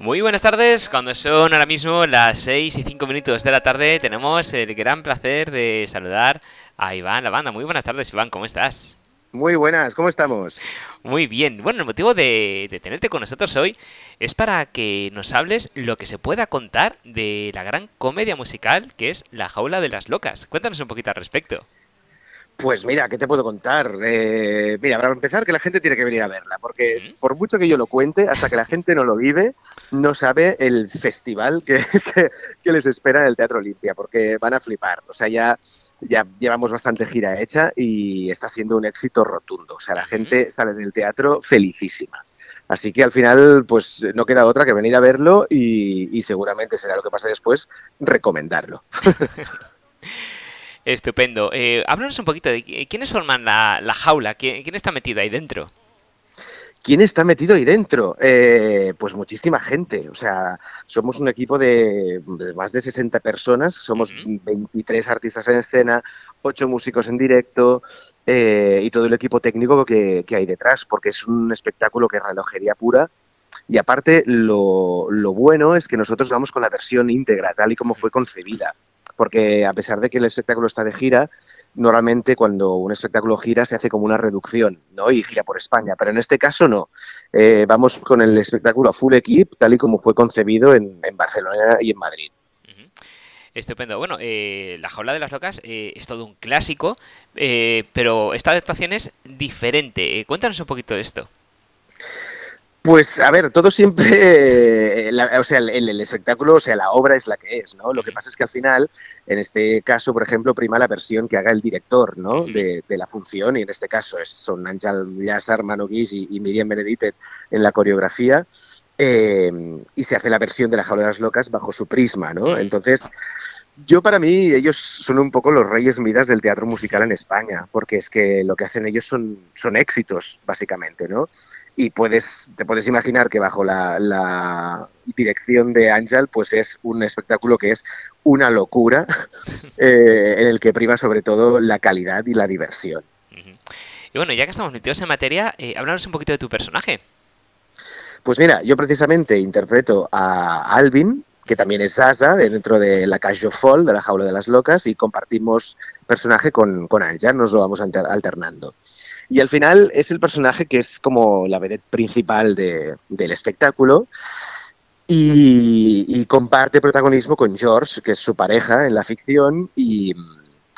Muy buenas tardes, cuando son ahora mismo las 6 y 5 minutos de la tarde tenemos el gran placer de saludar a Iván La Banda. Muy buenas tardes Iván, ¿cómo estás? Muy buenas, ¿cómo estamos? Muy bien. Bueno, el motivo de, de, tenerte con nosotros hoy es para que nos hables lo que se pueda contar de la gran comedia musical que es La Jaula de las Locas. Cuéntanos un poquito al respecto. Pues mira, ¿qué te puedo contar? Eh, mira, para empezar, que la gente tiene que venir a verla, porque por mucho que yo lo cuente, hasta que la gente no lo vive, no sabe el festival que, que, les espera en el Teatro Olimpia, porque van a flipar. O sea, ya, ya llevamos bastante gira hecha y está siendo un éxito rotundo. O sea, la gente sale del teatro felicísima. Así que al final, pues no queda otra que venir a verlo y, y seguramente será lo que pasa después, recomendarlo. Estupendo. Eh, háblanos un poquito de quiénes forman la, la jaula, ¿Quién, ¿Quién, está metido ahí dentro. ¿Quién está metido ahí dentro? Eh, pues muchísima gente. O sea, somos un equipo de, de más de 60 personas, somos uh -huh. 23 artistas en escena, 8 músicos en directo eh, y todo el equipo técnico que, que, hay detrás, porque es un espectáculo que es relojería pura. Y aparte, lo, lo bueno es que nosotros vamos con la versión íntegra, tal y como fue concebida porque a pesar de que el espectáculo está de gira, normalmente cuando un espectáculo gira se hace como una reducción, ¿no? Y gira por España, pero en este caso no. Eh, vamos con el espectáculo a full equip, tal y como fue concebido en, Barcelona y en Madrid. Estupendo. Bueno, eh, La Jaula de las Locas eh, es todo un clásico, eh, pero esta adaptación es diferente. Cuéntanos un poquito de esto. Pues a ver, todo siempre, la, o sea, el, el, espectáculo, o sea, la obra es la que es, ¿no? Lo que pasa es que al final, en este caso, por ejemplo, prima la versión que haga el director, ¿no? De, de la función, y en este caso es, son Ángel Llázar, Manu Guix y, y, Miriam Beneditet en la coreografía, eh, y se hace la versión de La Jaula de las Locas bajo su prisma, ¿no? Entonces, yo para mí ellos son un poco los reyes midas del teatro musical en España, porque es que lo que hacen ellos son, son éxitos, básicamente, ¿no? Y puedes, te puedes imaginar que bajo la, la dirección de Ángel pues es un espectáculo que es una locura eh, en el que prima sobre todo la calidad y la diversión. Y bueno, ya que estamos metidos en materia, eh, háblanos un poquito de tu personaje. Pues mira, yo precisamente interpreto a Alvin, que también es Zaza, dentro de la Cage Fall, de la Jaula de las Locas, y compartimos personaje con, con nos lo vamos alternando. Y al final es el personaje que es como la vedette principal de, del espectáculo y, comparte protagonismo con George, que es su pareja en la ficción, y,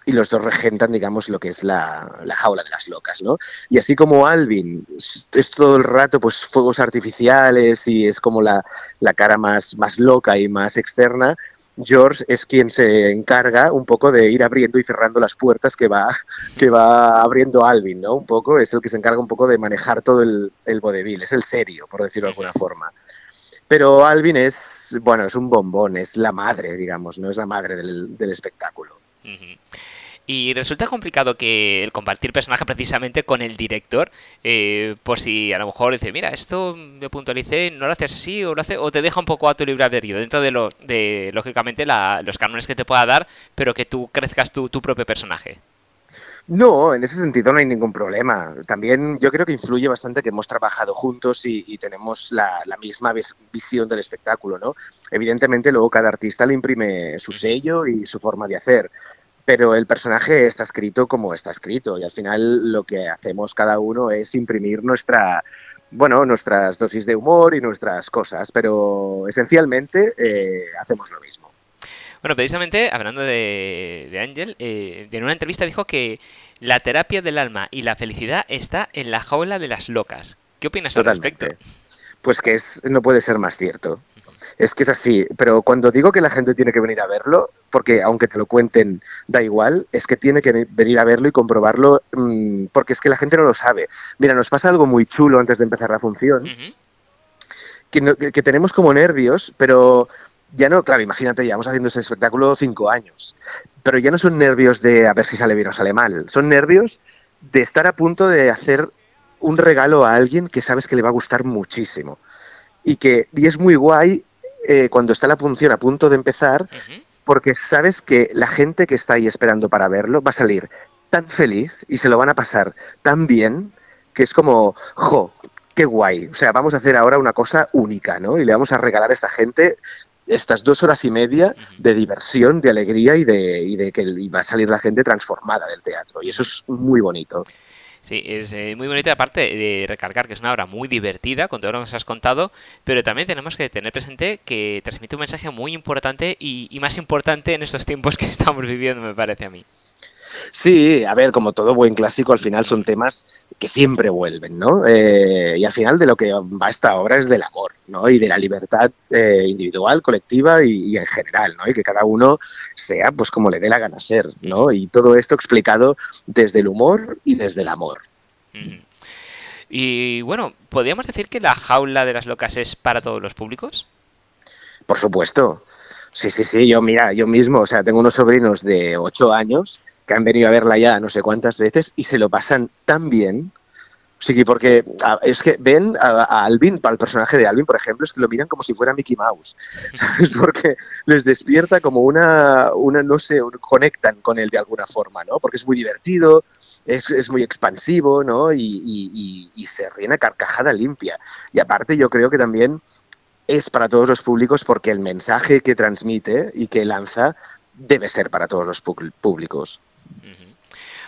y los dos regentan, digamos, lo que es la, la, jaula de las locas, ¿no? Y así como Alvin es, es todo el rato, pues, fuegos artificiales y es como la, la cara más, más loca y más externa, George es quien se encarga un poco de ir abriendo y cerrando las puertas que va, que va abriendo Alvin, ¿no? Un poco, es el que se encarga un poco de manejar todo el, el vodevil, es el serio, por decirlo de alguna forma. Pero Alvin es, bueno, es un bombón, es la madre, digamos, ¿no? Es la madre del, del espectáculo. Uh -huh. Y resulta complicado que el compartir personaje precisamente con el director, eh, por si a lo mejor dice, mira, esto me puntualicé, no lo haces así, o lo hace, o te deja un poco a tu libre albedrío, dentro de, lo, de lógicamente, la, los cánones que te pueda dar, pero que tú crezcas tu, propio personaje. No, en ese sentido no hay ningún problema. También yo creo que influye bastante que hemos trabajado juntos y, y tenemos la, la, misma visión del espectáculo, ¿no? Evidentemente luego cada artista le imprime su sello y su forma de hacer pero el personaje está escrito como está escrito y al final lo que hacemos cada uno es imprimir nuestra, bueno, nuestras dosis de humor y nuestras cosas, pero esencialmente eh, hacemos lo mismo. Bueno, precisamente hablando de, de Ángel, eh, en una entrevista dijo que la terapia del alma y la felicidad está en la jaula de las locas. ¿Qué opinas Totalmente. al respecto? Pues que es, no puede ser más cierto. Es que es así, pero cuando digo que la gente tiene que venir a verlo, porque aunque te lo cuenten, da igual, es que tiene que venir a verlo y comprobarlo, mmm, porque es que la gente no lo sabe. Mira, nos pasa algo muy chulo antes de empezar la función, uh -huh. que, no, que, que, tenemos como nervios, pero ya no, claro, imagínate, llevamos haciendo ese espectáculo cinco años, pero ya no son nervios de a ver si sale bien o sale mal, son nervios de estar a punto de hacer un regalo a alguien que sabes que le va a gustar muchísimo. Y que y es muy guay eh, cuando está la función a punto de empezar, uh -huh. porque sabes que la gente que está ahí esperando para verlo va a salir tan feliz y se lo van a pasar tan bien que es como, jo, qué guay. O sea, vamos a hacer ahora una cosa única, ¿no? Y le vamos a regalar a esta gente estas dos horas y media de diversión, de alegría y de, y de que va a salir la gente transformada del teatro. Y eso es muy bonito. Sí, es eh, muy bonito, aparte de recalcar que es una obra muy divertida, con todo lo que nos has contado, pero también tenemos que tener presente que transmite un mensaje muy importante y, y más importante en estos tiempos que estamos viviendo, me parece a mí. Sí, a ver, como todo buen clásico, al final son temas que siempre vuelven, ¿no? Eh, y al final de lo que va esta obra es del amor, ¿no? Y de la libertad eh, individual, colectiva y, en general, ¿no? Y que cada uno sea, pues, como le dé la gana ser, ¿no? Y todo esto explicado desde el humor y desde el amor. Y bueno, ¿podríamos decir que la jaula de las locas es para todos los públicos? Por supuesto. Sí, sí, sí, yo mira, yo mismo, o sea, tengo unos sobrinos de 8 años han venido a verla ya no sé cuántas veces y se lo pasan tan bien. Sí, porque es que ven a, Alvin, para el personaje de Alvin, por ejemplo, es que lo miran como si fuera Mickey Mouse, ¿sabes? Porque les despierta como una, una, no sé, conectan con él de alguna forma, ¿no? Porque es muy divertido, es, es muy expansivo, ¿no? Y, y, y, se ríen a carcajada limpia. Y aparte yo creo que también es para todos los públicos porque el mensaje que transmite y que lanza debe ser para todos los públicos.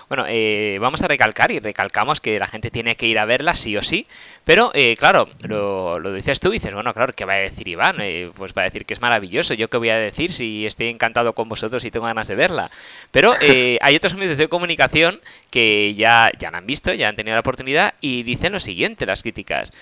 Bueno, eh, vamos a recalcar y recalcamos que la gente tiene que ir a verla sí o sí, pero eh, claro, lo, dices tú y dices, bueno, claro, ¿qué va a decir Iván? Eh, pues va a decir que es maravilloso, yo qué voy a decir si estoy encantado con vosotros y tengo ganas de verla. Pero hay otros medios de comunicación que ya, ya la han visto, ya han tenido la oportunidad y dicen lo siguiente, las críticas.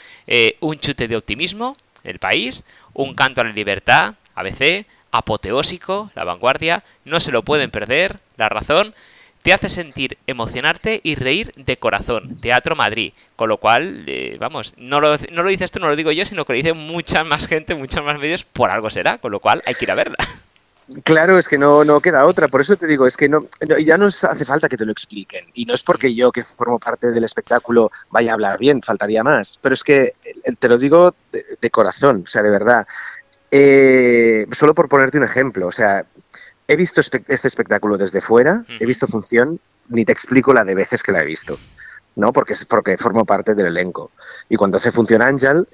un chute de optimismo, el país, un canto a la libertad, ABC, apoteósico, la vanguardia, no se lo pueden perder, la razón, te hace sentir, emocionarte y reír de corazón. Teatro Madrid. Con lo cual, eh, vamos, no lo, no lo dices tú, no lo digo yo, sino que lo dice mucha más gente, muchos más medios, por algo será. Con lo cual, hay que ir a verla. Claro, es que no, no queda otra. Por eso te digo, es que no, ya no hace falta que te lo expliquen. Y no es porque yo, que formo parte del espectáculo, vaya a hablar bien, faltaría más. Pero es que eh, te lo digo de, corazón, o sea, de verdad. Eh, solo por ponerte un ejemplo, o sea, he visto este espectáculo desde fuera, he visto función, ni te explico la de veces que la he visto, ¿no? Porque, es porque formo parte del elenco. Y cuando hace función Ángel,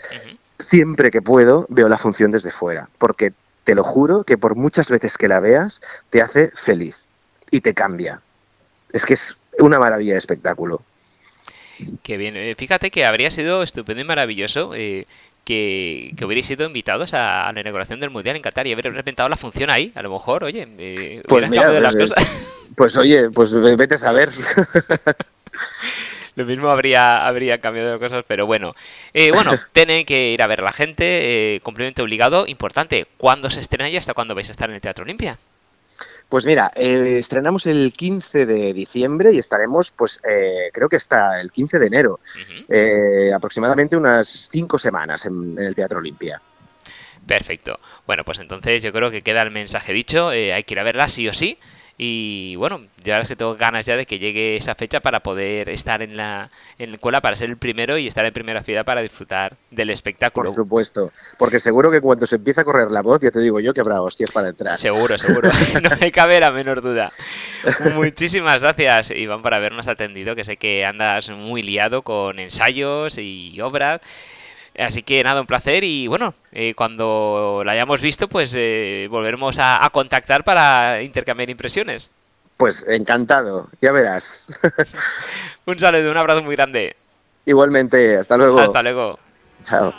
siempre que puedo veo la función desde fuera, porque te lo juro que por muchas veces que la veas, te hace feliz y te cambia. Es que es una maravilla de espectáculo. Qué bien. Eh, fíjate que habría sido estupendo y maravilloso eh, que, que hubierais sido invitados a, la inauguración del Mundial en Qatar y haber repentado la función ahí. A lo mejor, oye, eh, pues, las pues, cosas. pues oye, pues vete a saber. Lo mismo habría, habría cambiado de cosas, pero bueno. Eh, bueno, tienen que ir a ver la gente, eh, complemento obligado, importante. ¿Cuándo se estrena y hasta cuándo vais a estar en el Teatro Olimpia? Pues mira, eh, estrenamos el 15 de diciembre y estaremos, pues eh, creo que está el 15 de enero, eh, aproximadamente unas cinco semanas en, el Teatro Olimpia. Perfecto. Bueno, pues entonces yo creo que queda el mensaje dicho, hay que ir a verla sí o sí. Y bueno, yo ahora es que tengo ganas ya de que llegue esa fecha para poder estar en la, en la escuela, para ser el primero y estar en primera fila para disfrutar del espectáculo. Por supuesto, porque seguro que cuando se empieza a correr la voz, ya te digo yo que habrá hostias para entrar. Seguro, seguro, no me cabe la menor duda. Muchísimas gracias, Iván, por habernos atendido, que sé que andas muy liado con ensayos y obras. Así que nada, un placer y bueno, eh, cuando la hayamos visto, pues eh, volveremos a, a, contactar para intercambiar impresiones. Pues encantado, ya verás. un saludo, un abrazo muy grande. Igualmente, hasta luego. Hasta luego. Chao.